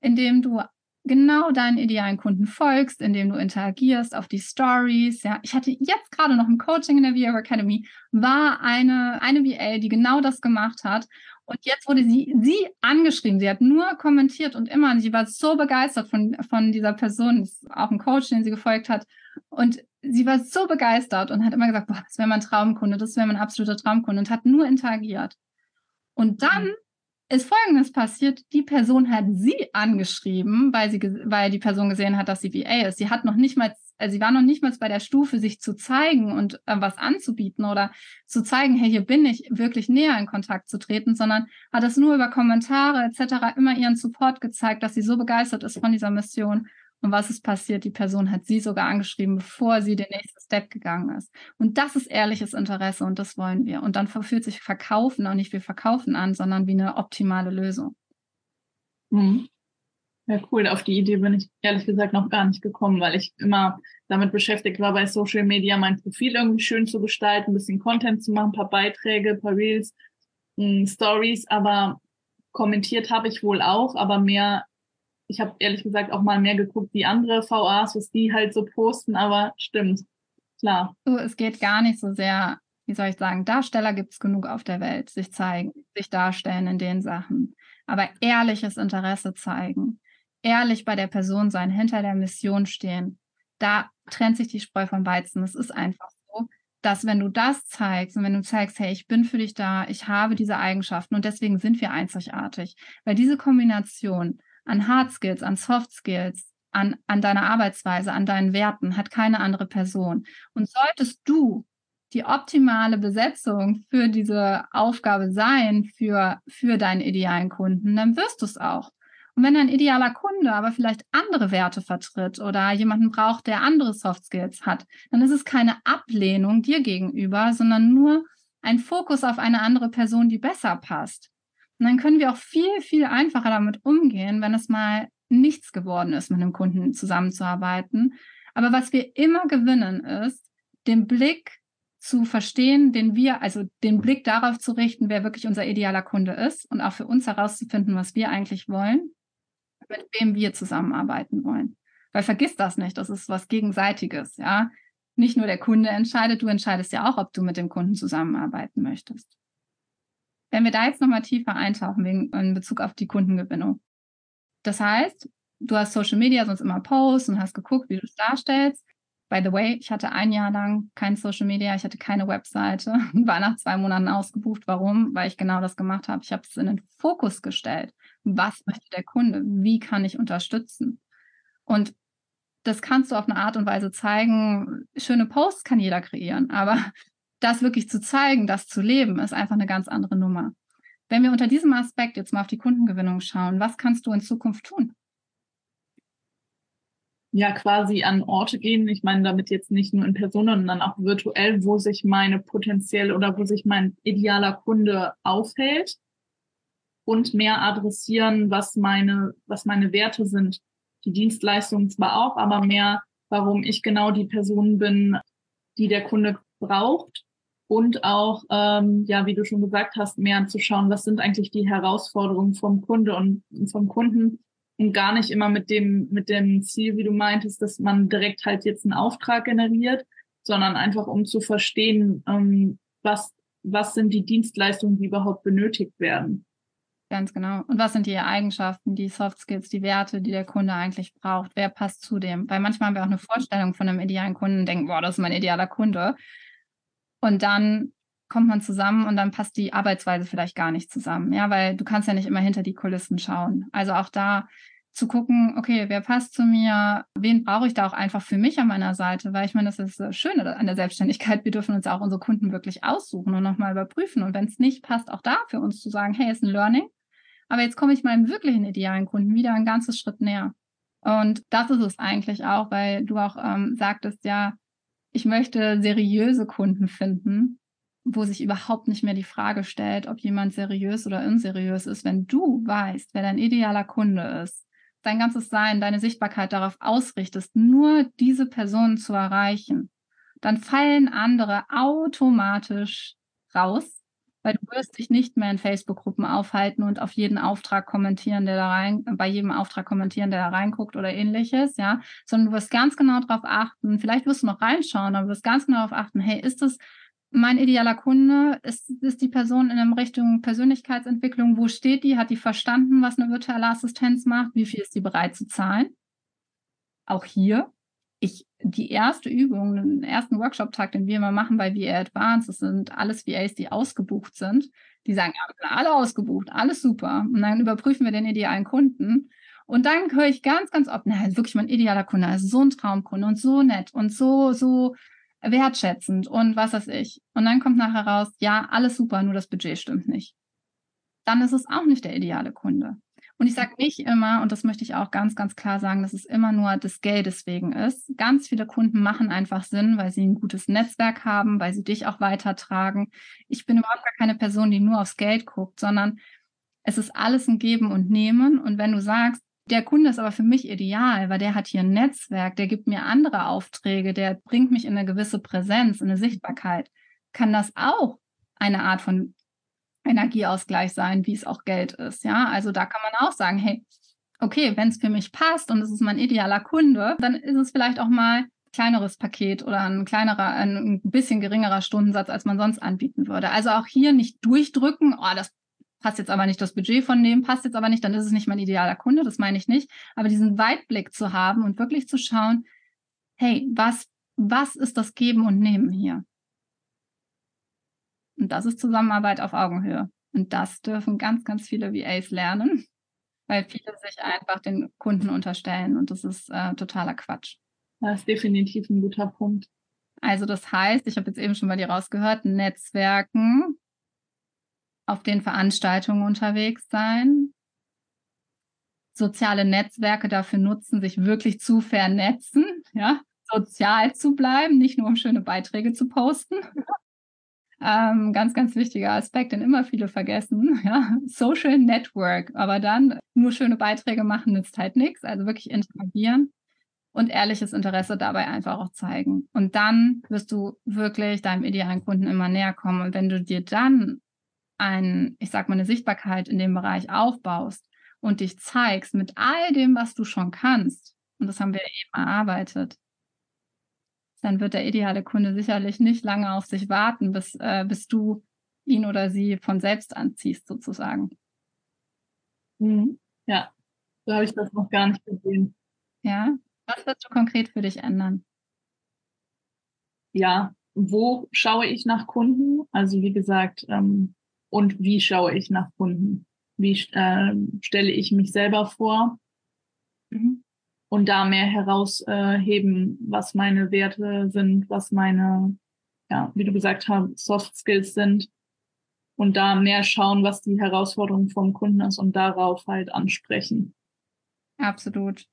indem du genau deinen idealen Kunden folgst, indem du interagierst auf die Stories. Ja, ich hatte jetzt gerade noch ein Coaching in der VR Academy, war eine, eine VA, die genau das gemacht hat. Und jetzt wurde sie, sie angeschrieben. Sie hat nur kommentiert und immer, und sie war so begeistert von, von dieser Person, das ist auch ein Coach, den sie gefolgt hat. Und sie war so begeistert und hat immer gesagt, boah, das wäre mein Traumkunde, das wäre mein absoluter Traumkunde und hat nur interagiert. Und dann mhm ist Folgendes passiert. Die Person hat sie angeschrieben, weil sie, weil die Person gesehen hat, dass sie VA ist. Sie hat noch nicht mal, also sie war noch nicht mal bei der Stufe, sich zu zeigen und äh, was anzubieten oder zu zeigen, hey, hier bin ich, wirklich näher in Kontakt zu treten, sondern hat es nur über Kommentare etc. immer ihren Support gezeigt, dass sie so begeistert ist von dieser Mission und was ist passiert? Die Person hat sie sogar angeschrieben, bevor sie den nächsten Step gegangen ist. Und das ist ehrliches Interesse und das wollen wir. Und dann verfühlt sich Verkaufen auch nicht wie Verkaufen an, sondern wie eine optimale Lösung. Mhm. Ja, cool. Auf die Idee bin ich ehrlich gesagt noch gar nicht gekommen, weil ich immer damit beschäftigt war, bei Social Media mein Profil irgendwie schön zu gestalten, ein bisschen Content zu machen, ein paar Beiträge, ein paar Reels, hm, Stories, aber kommentiert habe ich wohl auch, aber mehr ich habe ehrlich gesagt auch mal mehr geguckt, wie andere VAs, was die halt so posten, aber stimmt, klar. So, es geht gar nicht so sehr, wie soll ich sagen, Darsteller gibt es genug auf der Welt, sich zeigen, sich darstellen in den Sachen. Aber ehrliches Interesse zeigen, ehrlich bei der Person sein, hinter der Mission stehen, da trennt sich die Spreu vom Weizen. Es ist einfach so. dass wenn du das zeigst und wenn du zeigst, hey, ich bin für dich da, ich habe diese Eigenschaften und deswegen sind wir einzigartig, weil diese Kombination an Hard Skills, an Soft Skills, an, an deiner Arbeitsweise, an deinen Werten hat keine andere Person. Und solltest du die optimale Besetzung für diese Aufgabe sein, für, für deinen idealen Kunden, dann wirst du es auch. Und wenn ein idealer Kunde aber vielleicht andere Werte vertritt oder jemanden braucht, der andere Soft Skills hat, dann ist es keine Ablehnung dir gegenüber, sondern nur ein Fokus auf eine andere Person, die besser passt. Und dann können wir auch viel, viel einfacher damit umgehen, wenn es mal nichts geworden ist, mit einem Kunden zusammenzuarbeiten. Aber was wir immer gewinnen, ist, den Blick zu verstehen, den wir, also den Blick darauf zu richten, wer wirklich unser idealer Kunde ist und auch für uns herauszufinden, was wir eigentlich wollen, mit wem wir zusammenarbeiten wollen. Weil vergiss das nicht, das ist was Gegenseitiges, ja. Nicht nur der Kunde entscheidet, du entscheidest ja auch, ob du mit dem Kunden zusammenarbeiten möchtest. Wenn wir da jetzt nochmal tiefer eintauchen, in Bezug auf die Kundengewinnung. Das heißt, du hast Social Media sonst immer Posts und hast geguckt, wie du es darstellst. By the way, ich hatte ein Jahr lang kein Social Media, ich hatte keine Webseite, war nach zwei Monaten ausgebucht. Warum? Weil ich genau das gemacht habe. Ich habe es in den Fokus gestellt. Was möchte der Kunde? Wie kann ich unterstützen? Und das kannst du auf eine Art und Weise zeigen. Schöne Posts kann jeder kreieren, aber das wirklich zu zeigen, das zu leben, ist einfach eine ganz andere Nummer. Wenn wir unter diesem Aspekt jetzt mal auf die Kundengewinnung schauen, was kannst du in Zukunft tun? Ja, quasi an Orte gehen. Ich meine damit jetzt nicht nur in Person, sondern auch virtuell, wo sich meine potenziell oder wo sich mein idealer Kunde aufhält und mehr adressieren, was meine, was meine Werte sind. Die Dienstleistungen zwar auch, aber mehr, warum ich genau die Person bin, die der Kunde braucht und auch, ähm, ja, wie du schon gesagt hast, mehr anzuschauen, was sind eigentlich die Herausforderungen vom Kunde und vom Kunden und gar nicht immer mit dem, mit dem Ziel, wie du meintest, dass man direkt halt jetzt einen Auftrag generiert, sondern einfach um zu verstehen, ähm, was, was sind die Dienstleistungen, die überhaupt benötigt werden. Ganz genau. Und was sind die Eigenschaften, die Soft Skills, die Werte, die der Kunde eigentlich braucht? Wer passt zu dem? Weil manchmal haben wir auch eine Vorstellung von einem idealen Kunden und denken, boah, das ist mein idealer Kunde. Und dann kommt man zusammen und dann passt die Arbeitsweise vielleicht gar nicht zusammen. Ja, weil du kannst ja nicht immer hinter die Kulissen schauen. Also auch da zu gucken, okay, wer passt zu mir, wen brauche ich da auch einfach für mich an meiner Seite, weil ich meine, das ist das Schöne an der Selbstständigkeit, wir dürfen uns auch unsere Kunden wirklich aussuchen und nochmal überprüfen und wenn es nicht passt, auch da für uns zu sagen, hey, ist ein Learning, aber jetzt komme ich meinem wirklichen idealen Kunden wieder ein ganzes Schritt näher. Und das ist es eigentlich auch, weil du auch ähm, sagtest, ja, ich möchte seriöse Kunden finden, wo sich überhaupt nicht mehr die Frage stellt, ob jemand seriös oder unseriös ist. Wenn du weißt, wer dein idealer Kunde ist, dein ganzes Sein, deine Sichtbarkeit darauf ausrichtest, nur diese Person zu erreichen, dann fallen andere automatisch raus weil du wirst dich nicht mehr in Facebook-Gruppen aufhalten und auf jeden Auftrag kommentieren, der da rein, bei jedem Auftrag kommentieren, der da reinguckt oder ähnliches, ja, sondern du wirst ganz genau darauf achten, vielleicht wirst du noch reinschauen, aber du wirst ganz genau darauf achten, hey, ist das mein idealer Kunde? Ist, ist die Person in einem Richtung Persönlichkeitsentwicklung? Wo steht die? Hat die verstanden, was eine virtuelle Assistenz macht? Wie viel ist die bereit zu zahlen? Auch hier ich die erste Übung, den ersten Workshop-Tag, den wir immer machen bei VA Advanced, das sind alles VAs, die ausgebucht sind. Die sagen, ja, alle ausgebucht, alles super. Und dann überprüfen wir den idealen Kunden. Und dann höre ich ganz, ganz oft, na, wirklich mein idealer Kunde, also so ein Traumkunde und so nett und so, so wertschätzend und was weiß ich. Und dann kommt nachher raus, ja, alles super, nur das Budget stimmt nicht. Dann ist es auch nicht der ideale Kunde. Und ich sage nicht immer, und das möchte ich auch ganz, ganz klar sagen, dass es immer nur des Geldes wegen ist. Ganz viele Kunden machen einfach Sinn, weil sie ein gutes Netzwerk haben, weil sie dich auch weitertragen. Ich bin überhaupt gar keine Person, die nur aufs Geld guckt, sondern es ist alles ein Geben und Nehmen. Und wenn du sagst, der Kunde ist aber für mich ideal, weil der hat hier ein Netzwerk, der gibt mir andere Aufträge, der bringt mich in eine gewisse Präsenz, in eine Sichtbarkeit, kann das auch eine Art von Energieausgleich sein, wie es auch Geld ist. Ja, also da kann man auch sagen, hey, okay, wenn es für mich passt und es ist mein idealer Kunde, dann ist es vielleicht auch mal kleineres Paket oder ein kleinerer, ein bisschen geringerer Stundensatz, als man sonst anbieten würde. Also auch hier nicht durchdrücken, oh, das passt jetzt aber nicht das Budget von dem, passt jetzt aber nicht, dann ist es nicht mein idealer Kunde, das meine ich nicht. Aber diesen Weitblick zu haben und wirklich zu schauen, hey, was, was ist das Geben und Nehmen hier? Und das ist Zusammenarbeit auf Augenhöhe. Und das dürfen ganz, ganz viele VAs lernen, weil viele sich einfach den Kunden unterstellen und das ist äh, totaler Quatsch. Das ist definitiv ein guter Punkt. Also das heißt, ich habe jetzt eben schon bei dir rausgehört, Netzwerken, auf den Veranstaltungen unterwegs sein, soziale Netzwerke dafür nutzen, sich wirklich zu vernetzen, ja, sozial zu bleiben, nicht nur um schöne Beiträge zu posten. Ähm, ganz, ganz wichtiger Aspekt, den immer viele vergessen. Ja? Social Network, aber dann nur schöne Beiträge machen nützt halt nichts. Also wirklich interagieren und ehrliches Interesse dabei einfach auch zeigen. Und dann wirst du wirklich deinem idealen Kunden immer näher kommen. Und wenn du dir dann ein, ich sag mal, eine Sichtbarkeit in dem Bereich aufbaust und dich zeigst mit all dem, was du schon kannst, und das haben wir eben erarbeitet, dann wird der ideale Kunde sicherlich nicht lange auf sich warten, bis, äh, bis du ihn oder sie von selbst anziehst, sozusagen. Mhm. Ja, so habe ich das noch gar nicht gesehen. Ja, was wirst du konkret für dich ändern? Ja, wo schaue ich nach Kunden? Also wie gesagt, ähm, und wie schaue ich nach Kunden? Wie äh, stelle ich mich selber vor? Mhm. Und da mehr herausheben, was meine Werte sind, was meine, ja, wie du gesagt hast, Soft Skills sind. Und da mehr schauen, was die Herausforderung vom Kunden ist und darauf halt ansprechen. Absolut.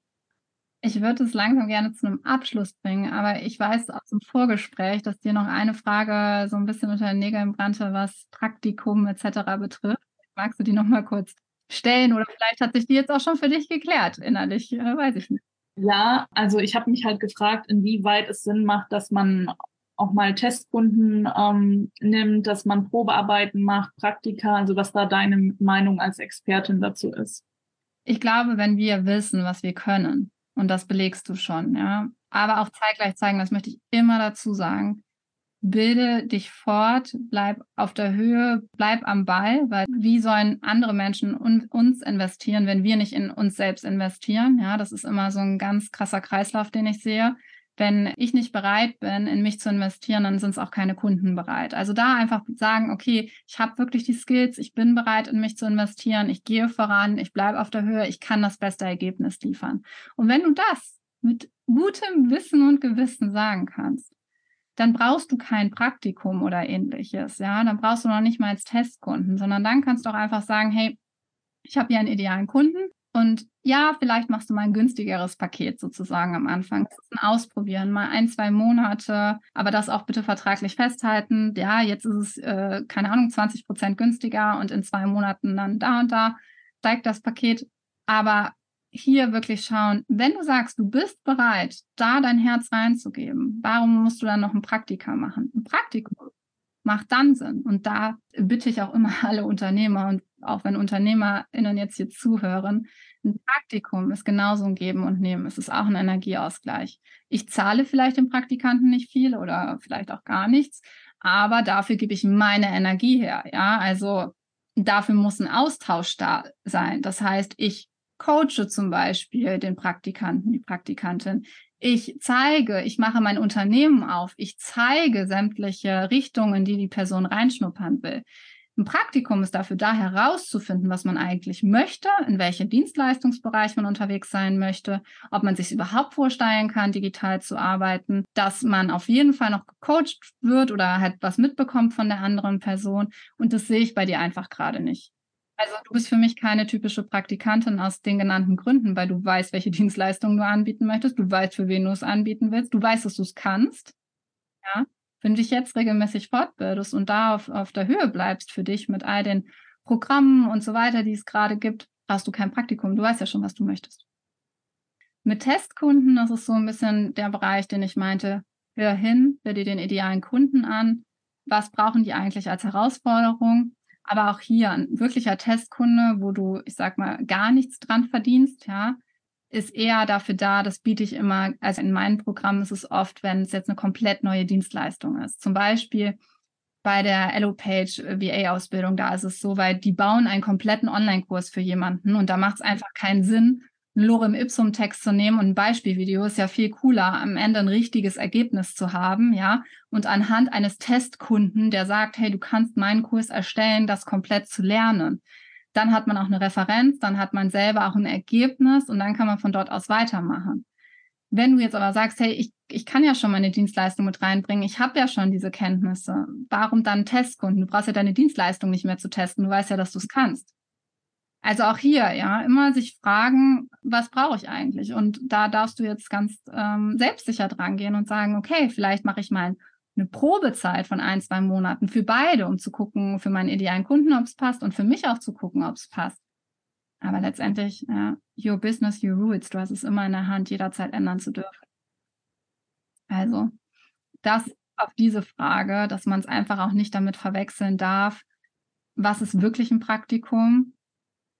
Ich würde es langsam gerne zu einem Abschluss bringen, aber ich weiß aus dem Vorgespräch, dass dir noch eine Frage so ein bisschen unter den Nägeln brannte, was Praktikum etc. betrifft. Magst du die noch mal kurz stellen oder vielleicht hat sich die jetzt auch schon für dich geklärt innerlich, äh, weiß ich nicht. Ja, also ich habe mich halt gefragt, inwieweit es Sinn macht, dass man auch mal Testkunden ähm, nimmt, dass man Probearbeiten macht, Praktika, also was da deine Meinung als Expertin dazu ist. Ich glaube, wenn wir wissen, was wir können, und das belegst du schon, ja. Aber auch zeitgleich zeigen, das möchte ich immer dazu sagen. Bilde dich fort, bleib auf der Höhe, bleib am Ball, weil wie sollen andere Menschen uns investieren, wenn wir nicht in uns selbst investieren? Ja, das ist immer so ein ganz krasser Kreislauf, den ich sehe wenn ich nicht bereit bin, in mich zu investieren, dann sind es auch keine Kunden bereit. Also da einfach sagen, okay, ich habe wirklich die Skills, ich bin bereit, in mich zu investieren, ich gehe voran, ich bleibe auf der Höhe, ich kann das beste Ergebnis liefern. Und wenn du das mit gutem Wissen und Gewissen sagen kannst, dann brauchst du kein Praktikum oder ähnliches, ja, dann brauchst du noch nicht mal als Testkunden, sondern dann kannst du auch einfach sagen, hey, ich habe hier einen idealen Kunden, und ja, vielleicht machst du mal ein günstigeres Paket sozusagen am Anfang. Ausprobieren, mal ein, zwei Monate, aber das auch bitte vertraglich festhalten. Ja, jetzt ist es, äh, keine Ahnung, 20 Prozent günstiger und in zwei Monaten dann da und da steigt das Paket. Aber hier wirklich schauen, wenn du sagst, du bist bereit, da dein Herz reinzugeben, warum musst du dann noch ein Praktika machen? Ein Praktikum macht dann Sinn. Und da bitte ich auch immer alle Unternehmer und auch wenn UnternehmerInnen jetzt hier zuhören, ein Praktikum ist genauso ein Geben und Nehmen. Es ist auch ein Energieausgleich. Ich zahle vielleicht dem Praktikanten nicht viel oder vielleicht auch gar nichts, aber dafür gebe ich meine Energie her. Ja, also dafür muss ein Austausch da sein. Das heißt, ich coache zum Beispiel den Praktikanten, die Praktikantin. Ich zeige, ich mache mein Unternehmen auf. Ich zeige sämtliche Richtungen, die die Person reinschnuppern will. Ein Praktikum ist dafür da, herauszufinden, was man eigentlich möchte, in welchem Dienstleistungsbereich man unterwegs sein möchte, ob man sich überhaupt vorstellen kann, digital zu arbeiten, dass man auf jeden Fall noch gecoacht wird oder halt was mitbekommt von der anderen Person. Und das sehe ich bei dir einfach gerade nicht. Also du bist für mich keine typische Praktikantin aus den genannten Gründen, weil du weißt, welche Dienstleistungen du anbieten möchtest, du weißt, für wen du es anbieten willst, du weißt, dass du es kannst. Ja, wenn du dich jetzt regelmäßig fortbildest und da auf, auf der Höhe bleibst für dich mit all den Programmen und so weiter, die es gerade gibt, brauchst du kein Praktikum. Du weißt ja schon, was du möchtest. Mit Testkunden, das ist so ein bisschen der Bereich, den ich meinte, hör hin, hör dir den idealen Kunden an. Was brauchen die eigentlich als Herausforderung? Aber auch hier ein wirklicher Testkunde, wo du, ich sag mal, gar nichts dran verdienst, ja, ist eher dafür da, das biete ich immer, also in meinen Programmen ist es oft, wenn es jetzt eine komplett neue Dienstleistung ist. Zum Beispiel bei der EloPage VA-Ausbildung, da ist es so, weil die bauen einen kompletten Online-Kurs für jemanden und da macht es einfach keinen Sinn, einen Lorem Ipsum Text zu nehmen und ein Beispielvideo ist ja viel cooler, am Ende ein richtiges Ergebnis zu haben, ja, und anhand eines Testkunden, der sagt, hey, du kannst meinen Kurs erstellen, das komplett zu lernen. Dann hat man auch eine Referenz, dann hat man selber auch ein Ergebnis und dann kann man von dort aus weitermachen. Wenn du jetzt aber sagst, hey, ich, ich kann ja schon meine Dienstleistung mit reinbringen, ich habe ja schon diese Kenntnisse, warum dann Testkunden? Du brauchst ja deine Dienstleistung nicht mehr zu testen, du weißt ja, dass du es kannst. Also auch hier, ja, immer sich fragen, was brauche ich eigentlich? Und da darfst du jetzt ganz ähm, selbstsicher dran gehen und sagen, okay, vielleicht mache ich mal eine Probezeit von ein, zwei Monaten für beide, um zu gucken, für meinen idealen Kunden, ob es passt und für mich auch zu gucken, ob es passt. Aber letztendlich, ja, your business, your rules, du hast es immer in der Hand, jederzeit ändern zu dürfen. Also, das auf diese Frage, dass man es einfach auch nicht damit verwechseln darf, was ist wirklich ein Praktikum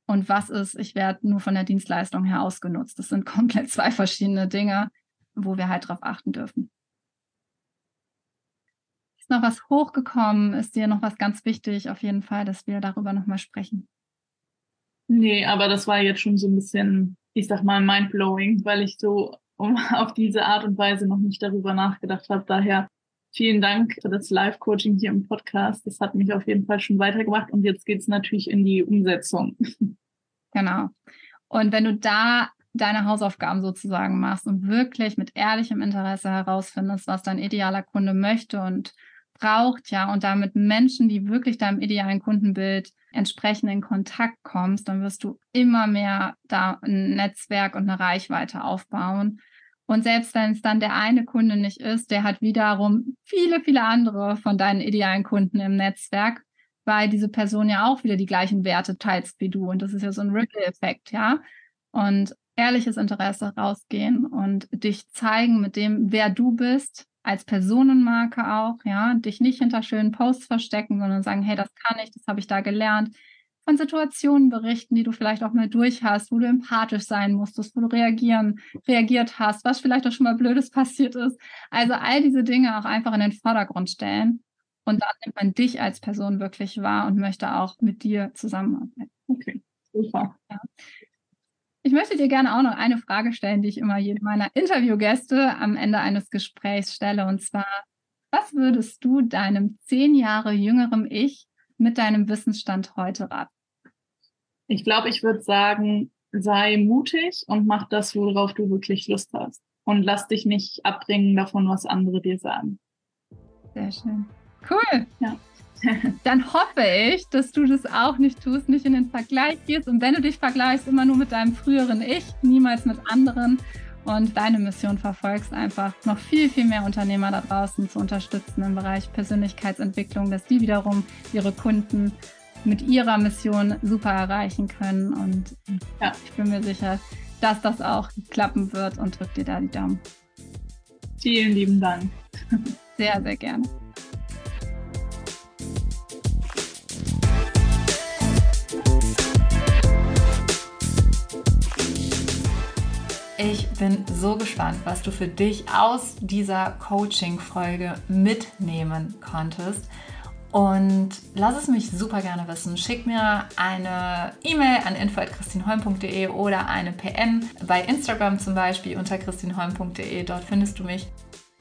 und was ist, ich werde nur von der Dienstleistung her ausgenutzt. Das sind komplett zwei verschiedene Dinge, wo wir halt drauf achten dürfen. Ist noch was hochgekommen? Ist dir noch was ganz wichtig? Auf jeden Fall, dass wir darüber nochmal sprechen. Nee, aber das war jetzt schon so ein bisschen, ich sag mal, mindblowing, weil ich so auf diese Art und Weise noch nicht darüber nachgedacht habe. Daher vielen Dank für das Live-Coaching hier im Podcast. Das hat mich auf jeden Fall schon weitergemacht und jetzt geht es natürlich in die Umsetzung. Genau. Und wenn du da deine Hausaufgaben sozusagen machst und wirklich mit ehrlichem Interesse herausfindest, was dein idealer Kunde möchte und braucht, ja, und damit Menschen, die wirklich deinem idealen Kundenbild entsprechend in Kontakt kommst, dann wirst du immer mehr da ein Netzwerk und eine Reichweite aufbauen. Und selbst wenn es dann der eine Kunde nicht ist, der hat wiederum viele, viele andere von deinen idealen Kunden im Netzwerk, weil diese Person ja auch wieder die gleichen Werte teilt wie du. Und das ist ja so ein Ripple-Effekt, ja. Und ehrliches Interesse rausgehen und dich zeigen mit dem, wer du bist, als Personenmarke auch, ja, dich nicht hinter schönen Posts verstecken, sondern sagen, hey, das kann ich, das habe ich da gelernt. Von Situationen berichten, die du vielleicht auch mal durch hast, wo du empathisch sein musstest, wo du reagieren, reagiert hast, was vielleicht auch schon mal Blödes passiert ist. Also all diese Dinge auch einfach in den Vordergrund stellen. Und dann nimmt man dich als Person wirklich wahr und möchte auch mit dir zusammenarbeiten. Okay, super. Ja. Ich möchte dir gerne auch noch eine Frage stellen, die ich immer jedem meiner Interviewgäste am Ende eines Gesprächs stelle. Und zwar, was würdest du deinem zehn Jahre jüngerem Ich mit deinem Wissensstand heute raten? Ich glaube, ich würde sagen, sei mutig und mach das, worauf du wirklich Lust hast. Und lass dich nicht abbringen davon, was andere dir sagen. Sehr schön. Cool. Ja. dann hoffe ich, dass du das auch nicht tust, nicht in den Vergleich gehst. Und wenn du dich vergleichst, immer nur mit deinem früheren Ich, niemals mit anderen und deine Mission verfolgst, einfach noch viel, viel mehr Unternehmer da draußen zu unterstützen im Bereich Persönlichkeitsentwicklung, dass die wiederum ihre Kunden mit ihrer Mission super erreichen können. Und ja, ich bin mir sicher, dass das auch klappen wird und drück dir da die Daumen. Vielen lieben Dank. Sehr, sehr gerne. Ich bin so gespannt, was du für dich aus dieser Coaching-Folge mitnehmen konntest. Und lass es mich super gerne wissen. Schick mir eine E-Mail an info.christinholm.de oder eine PN bei Instagram zum Beispiel unter christinholm.de. Dort findest du mich.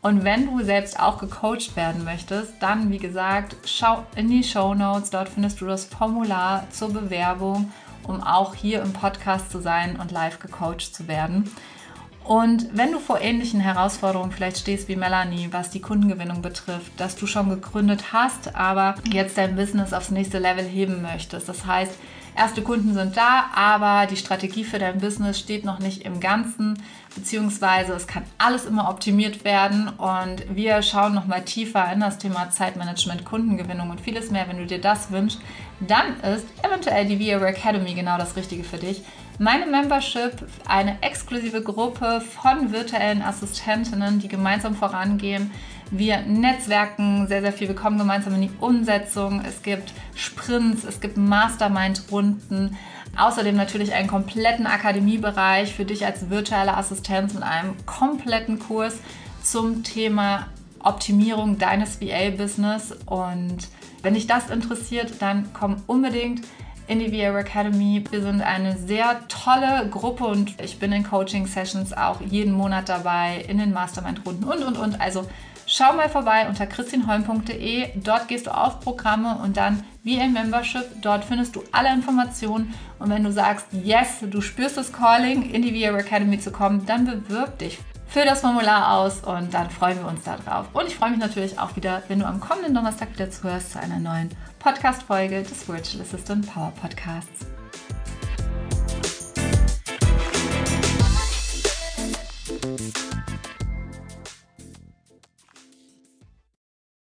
Und wenn du selbst auch gecoacht werden möchtest, dann wie gesagt, schau in die Show Notes. Dort findest du das Formular zur Bewerbung um auch hier im Podcast zu sein und live gecoacht zu werden. Und wenn du vor ähnlichen Herausforderungen vielleicht stehst wie Melanie, was die Kundengewinnung betrifft, dass du schon gegründet hast, aber jetzt dein Business aufs nächste Level heben möchtest. Das heißt, erste Kunden sind da, aber die Strategie für dein Business steht noch nicht im Ganzen, beziehungsweise es kann alles immer optimiert werden und wir schauen nochmal tiefer in das Thema Zeitmanagement, Kundengewinnung und vieles mehr. Wenn du dir das wünschst, dann ist eventuell die VIA Academy genau das Richtige für dich. Meine Membership, eine exklusive Gruppe von virtuellen Assistentinnen, die gemeinsam vorangehen. Wir netzwerken sehr, sehr viel. Wir kommen gemeinsam in die Umsetzung. Es gibt Sprints, es gibt Mastermind-Runden. Außerdem natürlich einen kompletten Akademiebereich für dich als virtuelle Assistenz mit einem kompletten Kurs zum Thema Optimierung deines VA-Business. Und wenn dich das interessiert, dann komm unbedingt in die VR Academy. Wir sind eine sehr tolle Gruppe und ich bin in Coaching-Sessions auch jeden Monat dabei, in den Mastermind-Runden und, und, und. Also schau mal vorbei unter christinholm.de. Dort gehst du auf Programme und dann VA Membership. Dort findest du alle Informationen. Und wenn du sagst, yes, du spürst das Calling, in die VR Academy zu kommen, dann bewirb dich. Füll das Formular aus und dann freuen wir uns darauf. Und ich freue mich natürlich auch wieder, wenn du am kommenden Donnerstag wieder zuhörst zu einer neuen Podcast-Folge des Virtual Assistant Power Podcasts.